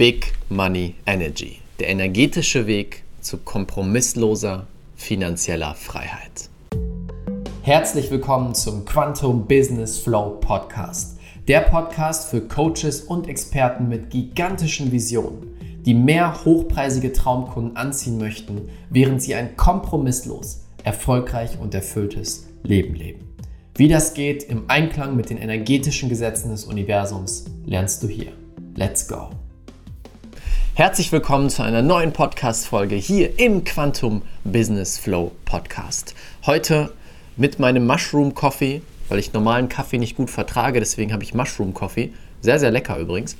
Big Money Energy, der energetische Weg zu kompromissloser finanzieller Freiheit. Herzlich willkommen zum Quantum Business Flow Podcast, der Podcast für Coaches und Experten mit gigantischen Visionen, die mehr hochpreisige Traumkunden anziehen möchten, während sie ein kompromisslos, erfolgreich und erfülltes Leben leben. Wie das geht im Einklang mit den energetischen Gesetzen des Universums, lernst du hier. Let's go! Herzlich willkommen zu einer neuen Podcast-Folge hier im Quantum Business Flow Podcast. Heute mit meinem Mushroom Coffee, weil ich normalen Kaffee nicht gut vertrage, deswegen habe ich Mushroom Coffee. Sehr, sehr lecker übrigens.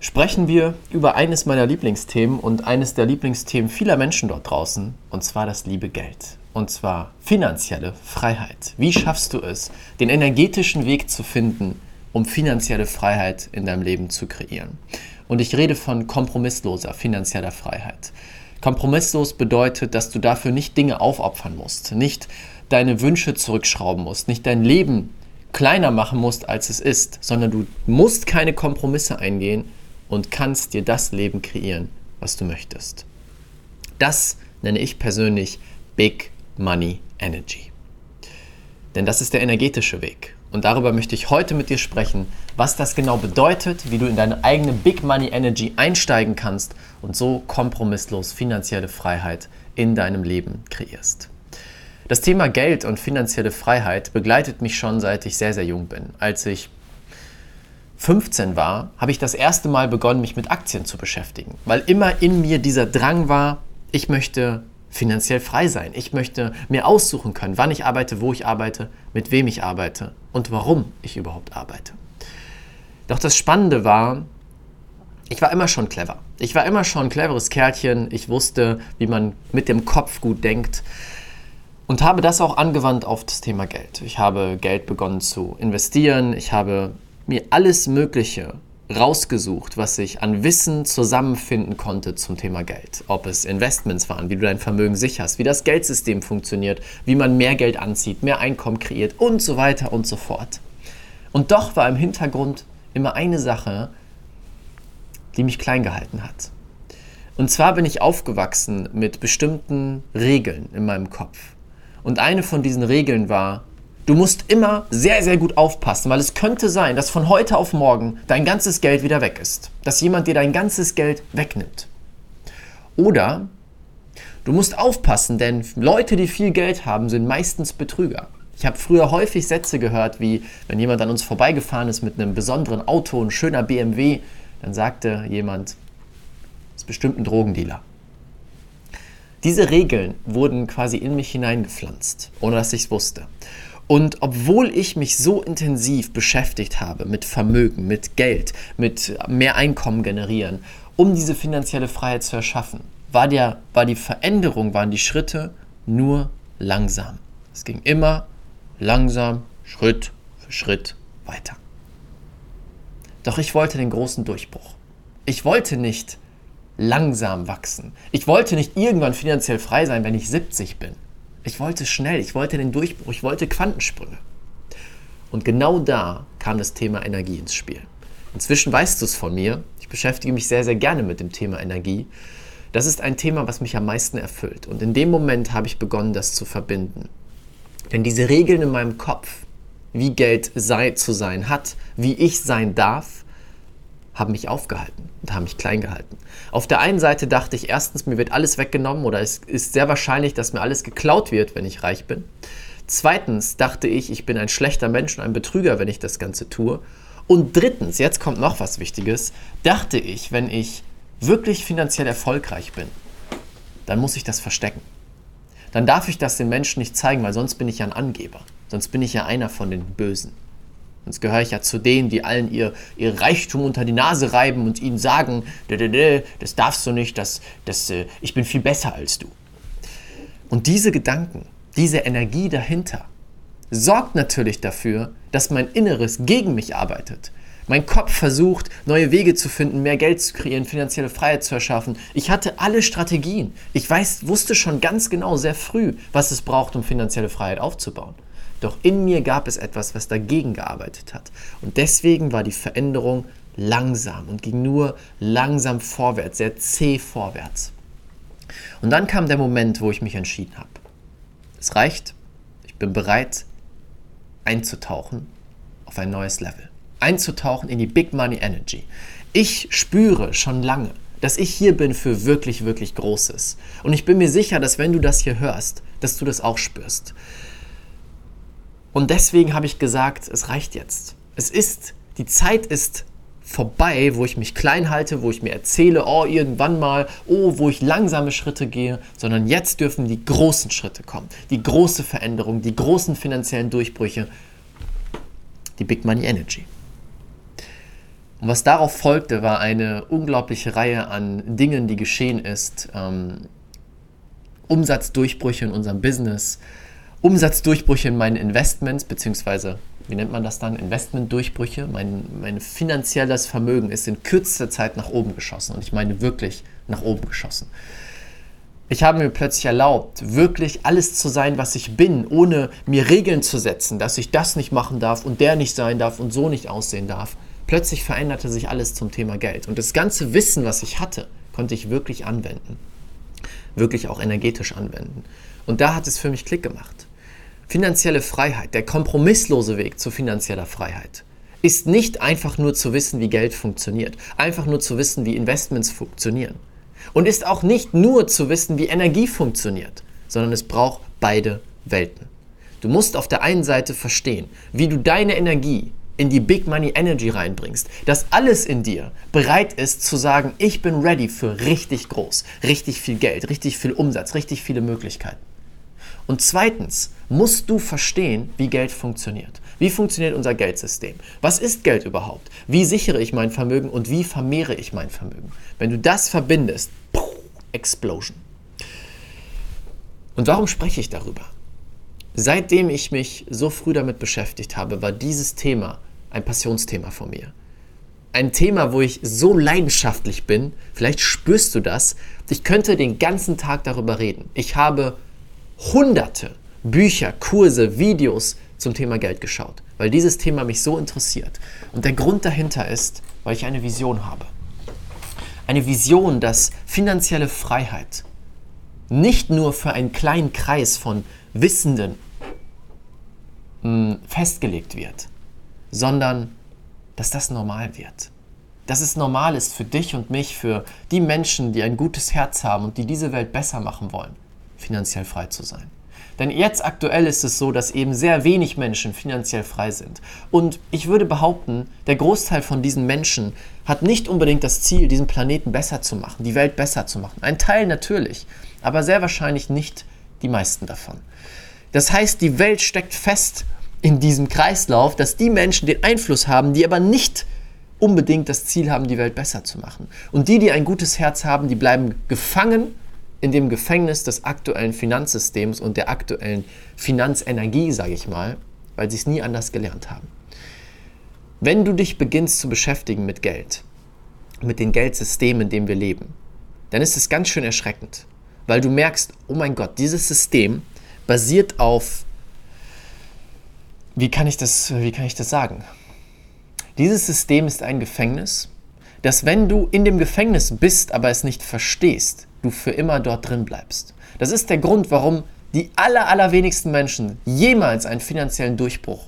Sprechen wir über eines meiner Lieblingsthemen und eines der Lieblingsthemen vieler Menschen dort draußen, und zwar das liebe Geld. Und zwar finanzielle Freiheit. Wie schaffst du es, den energetischen Weg zu finden, um finanzielle Freiheit in deinem Leben zu kreieren? Und ich rede von kompromissloser finanzieller Freiheit. Kompromisslos bedeutet, dass du dafür nicht Dinge aufopfern musst, nicht deine Wünsche zurückschrauben musst, nicht dein Leben kleiner machen musst, als es ist, sondern du musst keine Kompromisse eingehen und kannst dir das Leben kreieren, was du möchtest. Das nenne ich persönlich Big Money Energy. Denn das ist der energetische Weg. Und darüber möchte ich heute mit dir sprechen, was das genau bedeutet, wie du in deine eigene Big Money Energy einsteigen kannst und so kompromisslos finanzielle Freiheit in deinem Leben kreierst. Das Thema Geld und finanzielle Freiheit begleitet mich schon seit ich sehr, sehr jung bin. Als ich 15 war, habe ich das erste Mal begonnen, mich mit Aktien zu beschäftigen, weil immer in mir dieser Drang war, ich möchte finanziell frei sein. Ich möchte mir aussuchen können, wann ich arbeite, wo ich arbeite, mit wem ich arbeite und warum ich überhaupt arbeite. Doch das Spannende war, ich war immer schon clever. Ich war immer schon ein cleveres Kerlchen. Ich wusste, wie man mit dem Kopf gut denkt und habe das auch angewandt auf das Thema Geld. Ich habe Geld begonnen zu investieren. Ich habe mir alles Mögliche rausgesucht, was ich an Wissen zusammenfinden konnte zum Thema Geld. Ob es Investments waren, wie du dein Vermögen sicherst, wie das Geldsystem funktioniert, wie man mehr Geld anzieht, mehr Einkommen kreiert und so weiter und so fort. Und doch war im Hintergrund immer eine Sache, die mich klein gehalten hat. Und zwar bin ich aufgewachsen mit bestimmten Regeln in meinem Kopf. Und eine von diesen Regeln war, Du musst immer sehr, sehr gut aufpassen, weil es könnte sein, dass von heute auf morgen dein ganzes Geld wieder weg ist. Dass jemand dir dein ganzes Geld wegnimmt. Oder du musst aufpassen, denn Leute, die viel Geld haben, sind meistens Betrüger. Ich habe früher häufig Sätze gehört, wie wenn jemand an uns vorbeigefahren ist mit einem besonderen Auto, ein schöner BMW, dann sagte jemand, das ist bestimmt ein Drogendealer. Diese Regeln wurden quasi in mich hineingepflanzt, ohne dass ich es wusste. Und obwohl ich mich so intensiv beschäftigt habe mit Vermögen, mit Geld, mit mehr Einkommen generieren, um diese finanzielle Freiheit zu erschaffen, war, der, war die Veränderung, waren die Schritte nur langsam. Es ging immer langsam, Schritt für Schritt weiter. Doch ich wollte den großen Durchbruch. Ich wollte nicht langsam wachsen. Ich wollte nicht irgendwann finanziell frei sein, wenn ich 70 bin. Ich wollte schnell, ich wollte den Durchbruch, ich wollte Quantensprünge. Und genau da kam das Thema Energie ins Spiel. Inzwischen weißt du es von mir, ich beschäftige mich sehr, sehr gerne mit dem Thema Energie. Das ist ein Thema, was mich am meisten erfüllt. Und in dem Moment habe ich begonnen, das zu verbinden. Denn diese Regeln in meinem Kopf, wie Geld sei, zu sein hat, wie ich sein darf, haben mich aufgehalten und haben mich klein gehalten. Auf der einen Seite dachte ich erstens, mir wird alles weggenommen oder es ist sehr wahrscheinlich, dass mir alles geklaut wird, wenn ich reich bin. Zweitens dachte ich, ich bin ein schlechter Mensch und ein Betrüger, wenn ich das Ganze tue. Und drittens, jetzt kommt noch was Wichtiges, dachte ich, wenn ich wirklich finanziell erfolgreich bin, dann muss ich das verstecken. Dann darf ich das den Menschen nicht zeigen, weil sonst bin ich ja ein Angeber. Sonst bin ich ja einer von den Bösen. Sonst gehöre ich ja zu denen, die allen ihr, ihr Reichtum unter die Nase reiben und ihnen sagen, das darfst du nicht, das, das, äh, ich bin viel besser als du. Und diese Gedanken, diese Energie dahinter, sorgt natürlich dafür, dass mein Inneres gegen mich arbeitet. Mein Kopf versucht, neue Wege zu finden, mehr Geld zu kreieren, finanzielle Freiheit zu erschaffen. Ich hatte alle Strategien. Ich weiß, wusste schon ganz genau sehr früh, was es braucht, um finanzielle Freiheit aufzubauen. Doch in mir gab es etwas, was dagegen gearbeitet hat. Und deswegen war die Veränderung langsam und ging nur langsam vorwärts, sehr zäh vorwärts. Und dann kam der Moment, wo ich mich entschieden habe. Es reicht, ich bin bereit einzutauchen auf ein neues Level. Einzutauchen in die Big Money Energy. Ich spüre schon lange, dass ich hier bin für wirklich, wirklich Großes. Und ich bin mir sicher, dass wenn du das hier hörst, dass du das auch spürst. Und deswegen habe ich gesagt, es reicht jetzt. Es ist, die Zeit ist vorbei, wo ich mich klein halte, wo ich mir erzähle, oh, irgendwann mal, oh, wo ich langsame Schritte gehe, sondern jetzt dürfen die großen Schritte kommen, die große Veränderung, die großen finanziellen Durchbrüche, die Big Money Energy. Und was darauf folgte, war eine unglaubliche Reihe an Dingen, die geschehen ist. Ähm, Umsatzdurchbrüche in unserem Business, Umsatzdurchbrüche in meinen Investments, beziehungsweise wie nennt man das dann, Investmentdurchbrüche. Mein, mein finanzielles Vermögen ist in kürzester Zeit nach oben geschossen und ich meine wirklich nach oben geschossen. Ich habe mir plötzlich erlaubt, wirklich alles zu sein, was ich bin, ohne mir Regeln zu setzen, dass ich das nicht machen darf und der nicht sein darf und so nicht aussehen darf. Plötzlich veränderte sich alles zum Thema Geld. Und das ganze Wissen, was ich hatte, konnte ich wirklich anwenden. Wirklich auch energetisch anwenden. Und da hat es für mich Klick gemacht. Finanzielle Freiheit, der kompromisslose Weg zu finanzieller Freiheit, ist nicht einfach nur zu wissen, wie Geld funktioniert, einfach nur zu wissen, wie Investments funktionieren. Und ist auch nicht nur zu wissen, wie Energie funktioniert, sondern es braucht beide Welten. Du musst auf der einen Seite verstehen, wie du deine Energie in die Big Money Energy reinbringst, dass alles in dir bereit ist zu sagen, ich bin ready für richtig groß, richtig viel Geld, richtig viel Umsatz, richtig viele Möglichkeiten. Und zweitens musst du verstehen, wie Geld funktioniert. Wie funktioniert unser Geldsystem? Was ist Geld überhaupt? Wie sichere ich mein Vermögen und wie vermehre ich mein Vermögen? Wenn du das verbindest, Explosion. Und warum spreche ich darüber? Seitdem ich mich so früh damit beschäftigt habe, war dieses Thema ein Passionsthema von mir. Ein Thema, wo ich so leidenschaftlich bin, vielleicht spürst du das, ich könnte den ganzen Tag darüber reden. Ich habe hunderte Bücher, Kurse, Videos zum Thema Geld geschaut, weil dieses Thema mich so interessiert. Und der Grund dahinter ist, weil ich eine Vision habe. Eine Vision, dass finanzielle Freiheit nicht nur für einen kleinen Kreis von Wissenden hm, festgelegt wird, sondern dass das normal wird. Dass es normal ist für dich und mich, für die Menschen, die ein gutes Herz haben und die diese Welt besser machen wollen finanziell frei zu sein. Denn jetzt aktuell ist es so, dass eben sehr wenig Menschen finanziell frei sind. Und ich würde behaupten, der Großteil von diesen Menschen hat nicht unbedingt das Ziel, diesen Planeten besser zu machen, die Welt besser zu machen. Ein Teil natürlich, aber sehr wahrscheinlich nicht die meisten davon. Das heißt, die Welt steckt fest in diesem Kreislauf, dass die Menschen den Einfluss haben, die aber nicht unbedingt das Ziel haben, die Welt besser zu machen. Und die, die ein gutes Herz haben, die bleiben gefangen in dem Gefängnis des aktuellen Finanzsystems und der aktuellen Finanzenergie, sage ich mal, weil sie es nie anders gelernt haben. Wenn du dich beginnst zu beschäftigen mit Geld, mit den Geldsystemen, in dem wir leben, dann ist es ganz schön erschreckend, weil du merkst, oh mein Gott, dieses System basiert auf, wie kann ich das, wie kann ich das sagen? Dieses System ist ein Gefängnis, das wenn du in dem Gefängnis bist, aber es nicht verstehst, du für immer dort drin bleibst. Das ist der Grund, warum die aller, allerwenigsten Menschen jemals einen finanziellen Durchbruch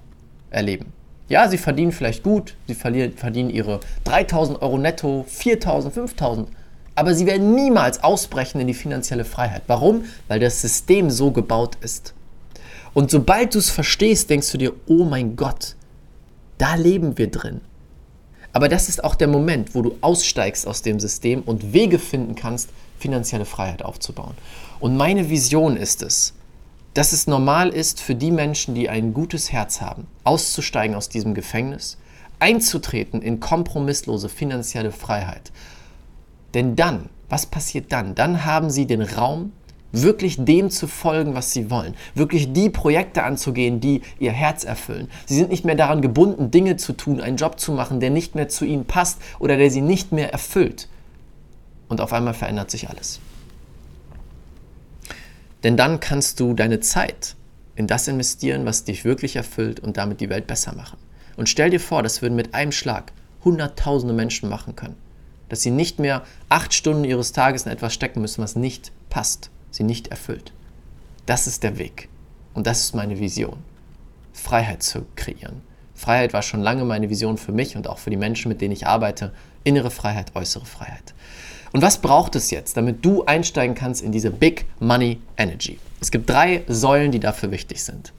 erleben. Ja, sie verdienen vielleicht gut, sie verdienen ihre 3000 Euro netto, 4000, 5000, aber sie werden niemals ausbrechen in die finanzielle Freiheit. Warum? Weil das System so gebaut ist. Und sobald du es verstehst, denkst du dir, oh mein Gott, da leben wir drin. Aber das ist auch der Moment, wo du aussteigst aus dem System und Wege finden kannst, finanzielle Freiheit aufzubauen. Und meine Vision ist es, dass es normal ist für die Menschen, die ein gutes Herz haben, auszusteigen aus diesem Gefängnis, einzutreten in kompromisslose finanzielle Freiheit. Denn dann, was passiert dann? Dann haben sie den Raum, wirklich dem zu folgen, was sie wollen, wirklich die Projekte anzugehen, die ihr Herz erfüllen. Sie sind nicht mehr daran gebunden, Dinge zu tun, einen Job zu machen, der nicht mehr zu ihnen passt oder der sie nicht mehr erfüllt und auf einmal verändert sich alles. Denn dann kannst du deine Zeit in das investieren, was dich wirklich erfüllt und damit die Welt besser machen. Und stell dir vor, das würden mit einem Schlag hunderttausende Menschen machen können. Dass sie nicht mehr acht Stunden ihres Tages in etwas stecken müssen, was nicht passt, sie nicht erfüllt. Das ist der Weg. Und das ist meine Vision. Freiheit zu kreieren. Freiheit war schon lange meine Vision für mich und auch für die Menschen, mit denen ich arbeite. Innere Freiheit, äußere Freiheit. Und was braucht es jetzt, damit du einsteigen kannst in diese Big Money Energy? Es gibt drei Säulen, die dafür wichtig sind.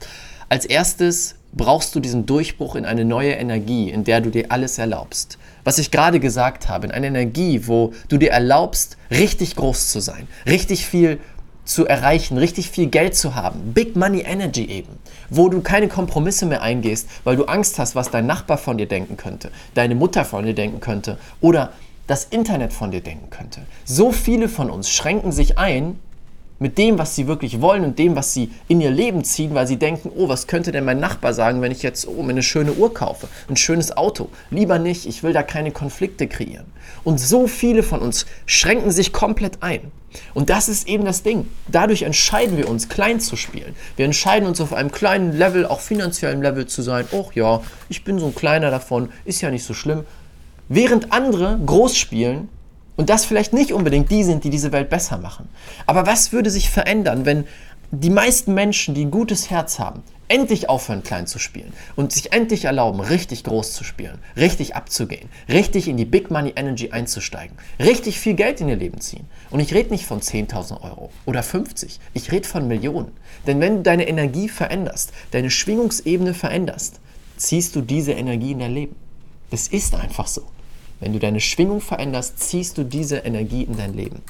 Als erstes brauchst du diesen Durchbruch in eine neue Energie, in der du dir alles erlaubst. Was ich gerade gesagt habe, in eine Energie, wo du dir erlaubst, richtig groß zu sein, richtig viel zu erreichen, richtig viel Geld zu haben. Big Money Energy eben. Wo du keine Kompromisse mehr eingehst, weil du Angst hast, was dein Nachbar von dir denken könnte, deine Mutter von dir denken könnte oder das Internet von dir denken könnte. So viele von uns schränken sich ein mit dem, was sie wirklich wollen und dem, was sie in ihr Leben ziehen, weil sie denken, oh, was könnte denn mein Nachbar sagen, wenn ich jetzt oh, mir eine schöne Uhr kaufe, ein schönes Auto. Lieber nicht, ich will da keine Konflikte kreieren. Und so viele von uns schränken sich komplett ein. Und das ist eben das Ding. Dadurch entscheiden wir uns, klein zu spielen. Wir entscheiden uns auf einem kleinen Level, auch finanziellen Level zu sein. Oh ja, ich bin so ein kleiner davon, ist ja nicht so schlimm. Während andere groß spielen und das vielleicht nicht unbedingt die sind, die diese Welt besser machen. Aber was würde sich verändern, wenn die meisten Menschen, die ein gutes Herz haben, endlich aufhören, klein zu spielen und sich endlich erlauben, richtig groß zu spielen, richtig abzugehen, richtig in die Big Money Energy einzusteigen, richtig viel Geld in ihr Leben ziehen. Und ich rede nicht von 10.000 Euro oder 50, ich rede von Millionen. Denn wenn du deine Energie veränderst, deine Schwingungsebene veränderst, ziehst du diese Energie in dein Leben. Das ist einfach so. Wenn du deine Schwingung veränderst, ziehst du diese Energie in dein Leben.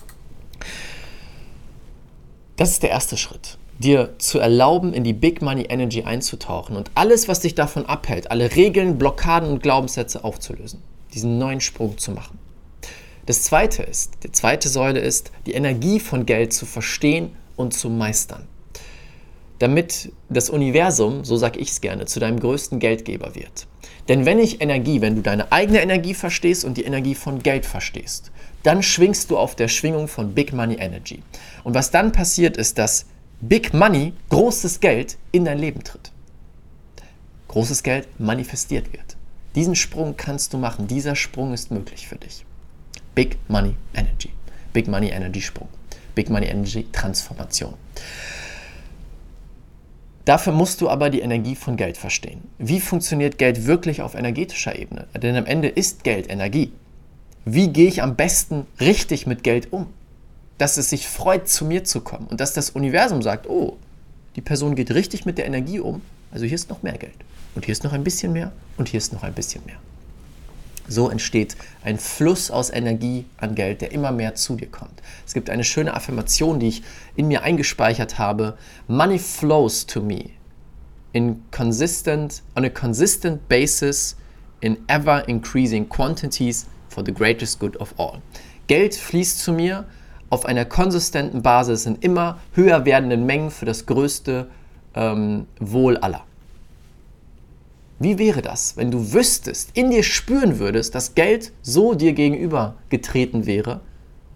Das ist der erste Schritt. Dir zu erlauben, in die Big Money Energy einzutauchen und alles, was dich davon abhält, alle Regeln, Blockaden und Glaubenssätze aufzulösen. Diesen neuen Sprung zu machen. Das zweite ist, die zweite Säule ist, die Energie von Geld zu verstehen und zu meistern. Damit das Universum, so sage ich es gerne, zu deinem größten Geldgeber wird. Denn wenn ich Energie, wenn du deine eigene Energie verstehst und die Energie von Geld verstehst, dann schwingst du auf der Schwingung von Big Money Energy. Und was dann passiert ist, dass Big Money, großes Geld, in dein Leben tritt. Großes Geld manifestiert wird. Diesen Sprung kannst du machen. Dieser Sprung ist möglich für dich. Big Money Energy. Big Money Energy Sprung. Big Money Energy Transformation. Dafür musst du aber die Energie von Geld verstehen. Wie funktioniert Geld wirklich auf energetischer Ebene? Denn am Ende ist Geld Energie. Wie gehe ich am besten richtig mit Geld um? Dass es sich freut, zu mir zu kommen und dass das Universum sagt, oh, die Person geht richtig mit der Energie um, also hier ist noch mehr Geld. Und hier ist noch ein bisschen mehr und hier ist noch ein bisschen mehr. So entsteht ein Fluss aus Energie an Geld, der immer mehr zu dir kommt. Es gibt eine schöne Affirmation, die ich in mir eingespeichert habe. Money flows to me in consistent, on a consistent basis in ever increasing quantities for the greatest good of all. Geld fließt zu mir auf einer konsistenten Basis in immer höher werdenden Mengen für das größte ähm, Wohl aller. Wie wäre das, wenn du wüsstest, in dir spüren würdest, dass Geld so dir gegenüber getreten wäre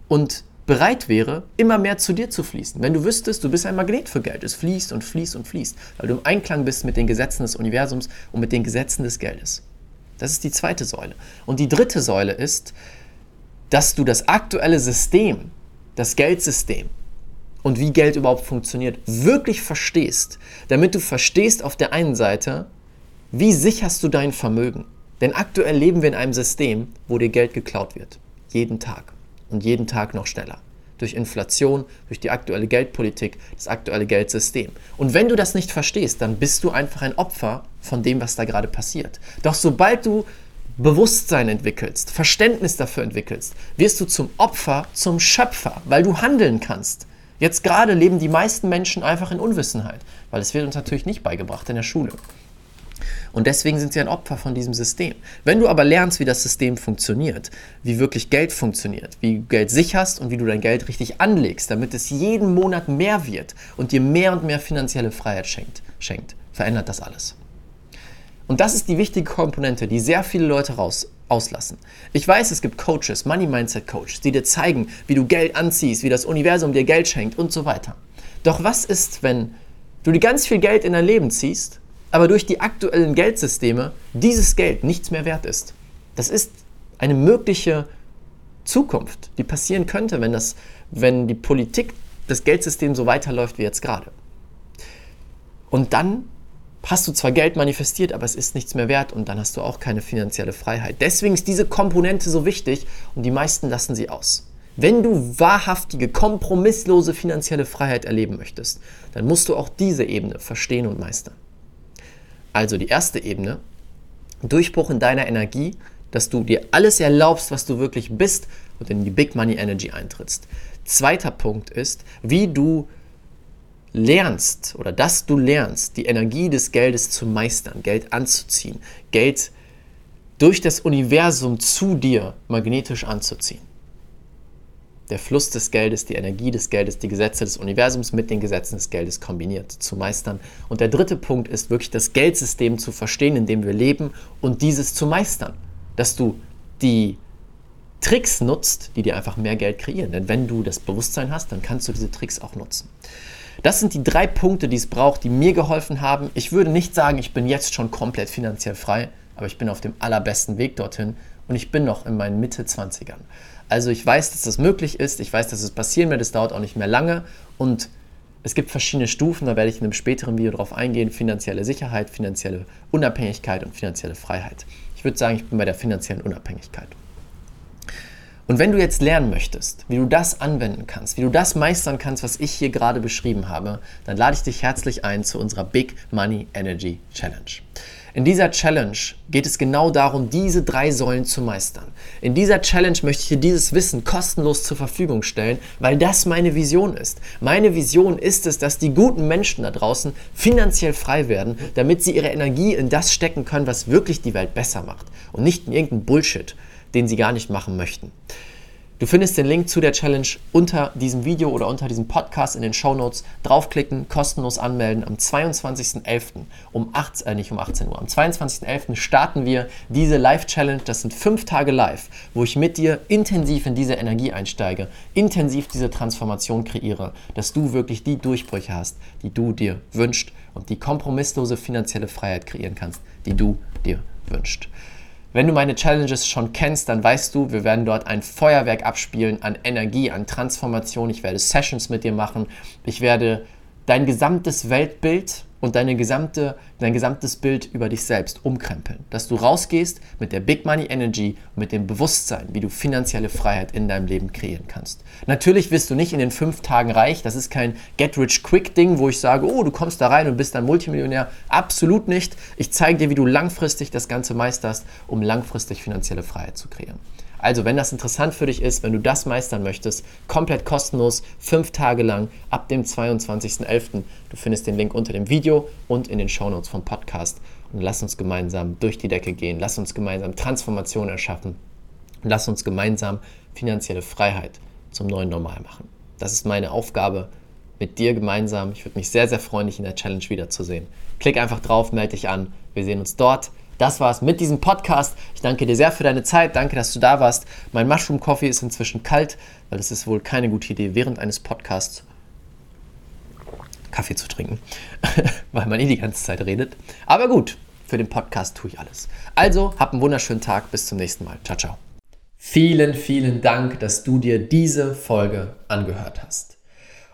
und bereit wäre, immer mehr zu dir zu fließen. Wenn du wüsstest, du bist ein Magnet für Geld, es fließt und fließt und fließt, weil du im Einklang bist mit den Gesetzen des Universums und mit den Gesetzen des Geldes. Das ist die zweite Säule. Und die dritte Säule ist, dass du das aktuelle System, das Geldsystem und wie Geld überhaupt funktioniert, wirklich verstehst, damit du verstehst auf der einen Seite, wie sicherst du dein Vermögen? Denn aktuell leben wir in einem System, wo dir Geld geklaut wird. Jeden Tag. Und jeden Tag noch schneller. Durch Inflation, durch die aktuelle Geldpolitik, das aktuelle Geldsystem. Und wenn du das nicht verstehst, dann bist du einfach ein Opfer von dem, was da gerade passiert. Doch sobald du Bewusstsein entwickelst, Verständnis dafür entwickelst, wirst du zum Opfer, zum Schöpfer, weil du handeln kannst. Jetzt gerade leben die meisten Menschen einfach in Unwissenheit, weil es wird uns natürlich nicht beigebracht in der Schule. Und deswegen sind sie ein Opfer von diesem System. Wenn du aber lernst, wie das System funktioniert, wie wirklich Geld funktioniert, wie du Geld sicherst und wie du dein Geld richtig anlegst, damit es jeden Monat mehr wird und dir mehr und mehr finanzielle Freiheit schenkt, schenkt verändert das alles. Und das ist die wichtige Komponente, die sehr viele Leute raus, auslassen. Ich weiß, es gibt Coaches, Money Mindset Coaches, die dir zeigen, wie du Geld anziehst, wie das Universum dir Geld schenkt und so weiter. Doch was ist, wenn du dir ganz viel Geld in dein Leben ziehst aber durch die aktuellen Geldsysteme dieses Geld nichts mehr wert ist. Das ist eine mögliche Zukunft, die passieren könnte, wenn, das, wenn die Politik, das Geldsystem so weiterläuft wie jetzt gerade. Und dann hast du zwar Geld manifestiert, aber es ist nichts mehr wert und dann hast du auch keine finanzielle Freiheit. Deswegen ist diese Komponente so wichtig und die meisten lassen sie aus. Wenn du wahrhaftige, kompromisslose finanzielle Freiheit erleben möchtest, dann musst du auch diese Ebene verstehen und meistern. Also die erste Ebene, Durchbruch in deiner Energie, dass du dir alles erlaubst, was du wirklich bist und in die Big Money Energy eintrittst. Zweiter Punkt ist, wie du lernst oder dass du lernst, die Energie des Geldes zu meistern, Geld anzuziehen, Geld durch das Universum zu dir magnetisch anzuziehen. Der Fluss des Geldes, die Energie des Geldes, die Gesetze des Universums mit den Gesetzen des Geldes kombiniert zu meistern. Und der dritte Punkt ist wirklich das Geldsystem zu verstehen, in dem wir leben und dieses zu meistern. Dass du die Tricks nutzt, die dir einfach mehr Geld kreieren. Denn wenn du das Bewusstsein hast, dann kannst du diese Tricks auch nutzen. Das sind die drei Punkte, die es braucht, die mir geholfen haben. Ich würde nicht sagen, ich bin jetzt schon komplett finanziell frei, aber ich bin auf dem allerbesten Weg dorthin und ich bin noch in meinen Mitte 20ern. Also ich weiß, dass das möglich ist, ich weiß, dass es passieren wird, es dauert auch nicht mehr lange und es gibt verschiedene Stufen, da werde ich in einem späteren Video drauf eingehen, finanzielle Sicherheit, finanzielle Unabhängigkeit und finanzielle Freiheit. Ich würde sagen, ich bin bei der finanziellen Unabhängigkeit. Und wenn du jetzt lernen möchtest, wie du das anwenden kannst, wie du das meistern kannst, was ich hier gerade beschrieben habe, dann lade ich dich herzlich ein zu unserer Big Money Energy Challenge. In dieser Challenge geht es genau darum, diese drei Säulen zu meistern. In dieser Challenge möchte ich dir dieses Wissen kostenlos zur Verfügung stellen, weil das meine Vision ist. Meine Vision ist es, dass die guten Menschen da draußen finanziell frei werden, damit sie ihre Energie in das stecken können, was wirklich die Welt besser macht und nicht in irgendeinen Bullshit den sie gar nicht machen möchten. Du findest den Link zu der Challenge unter diesem Video oder unter diesem Podcast in den Show Notes. Draufklicken, kostenlos anmelden. Am 22.11. um 8, äh, nicht um 18 Uhr, am 22.11. starten wir diese Live-Challenge. Das sind fünf Tage live, wo ich mit dir intensiv in diese Energie einsteige, intensiv diese Transformation kreiere, dass du wirklich die Durchbrüche hast, die du dir wünschst und die kompromisslose finanzielle Freiheit kreieren kannst, die du dir wünschst. Wenn du meine Challenges schon kennst, dann weißt du, wir werden dort ein Feuerwerk abspielen an Energie, an Transformation. Ich werde Sessions mit dir machen. Ich werde dein gesamtes Weltbild und deine gesamte, dein gesamtes Bild über dich selbst umkrempeln. Dass du rausgehst mit der Big Money Energy mit dem Bewusstsein, wie du finanzielle Freiheit in deinem Leben kreieren kannst. Natürlich wirst du nicht in den fünf Tagen reich. Das ist kein Get-Rich-Quick-Ding, wo ich sage, oh, du kommst da rein und bist dann Multimillionär. Absolut nicht. Ich zeige dir, wie du langfristig das Ganze meisterst, um langfristig finanzielle Freiheit zu kreieren. Also, wenn das interessant für dich ist, wenn du das meistern möchtest, komplett kostenlos, fünf Tage lang, ab dem 22.11. Du findest den Link unter dem Video und in den Shownotes vom Podcast. Und lass uns gemeinsam durch die Decke gehen. Lass uns gemeinsam Transformation erschaffen. Und lass uns gemeinsam finanzielle Freiheit zum neuen Normal machen. Das ist meine Aufgabe mit dir gemeinsam. Ich würde mich sehr, sehr freuen, dich in der Challenge wiederzusehen. Klick einfach drauf, melde dich an. Wir sehen uns dort. Das war's mit diesem Podcast. Ich danke dir sehr für deine Zeit. Danke, dass du da warst. Mein Mushroom Coffee ist inzwischen kalt, weil es ist wohl keine gute Idee, während eines Podcasts Kaffee zu trinken, weil man eh die ganze Zeit redet. Aber gut, für den Podcast tue ich alles. Also, hab einen wunderschönen Tag. Bis zum nächsten Mal. Ciao, ciao. Vielen, vielen Dank, dass du dir diese Folge angehört hast.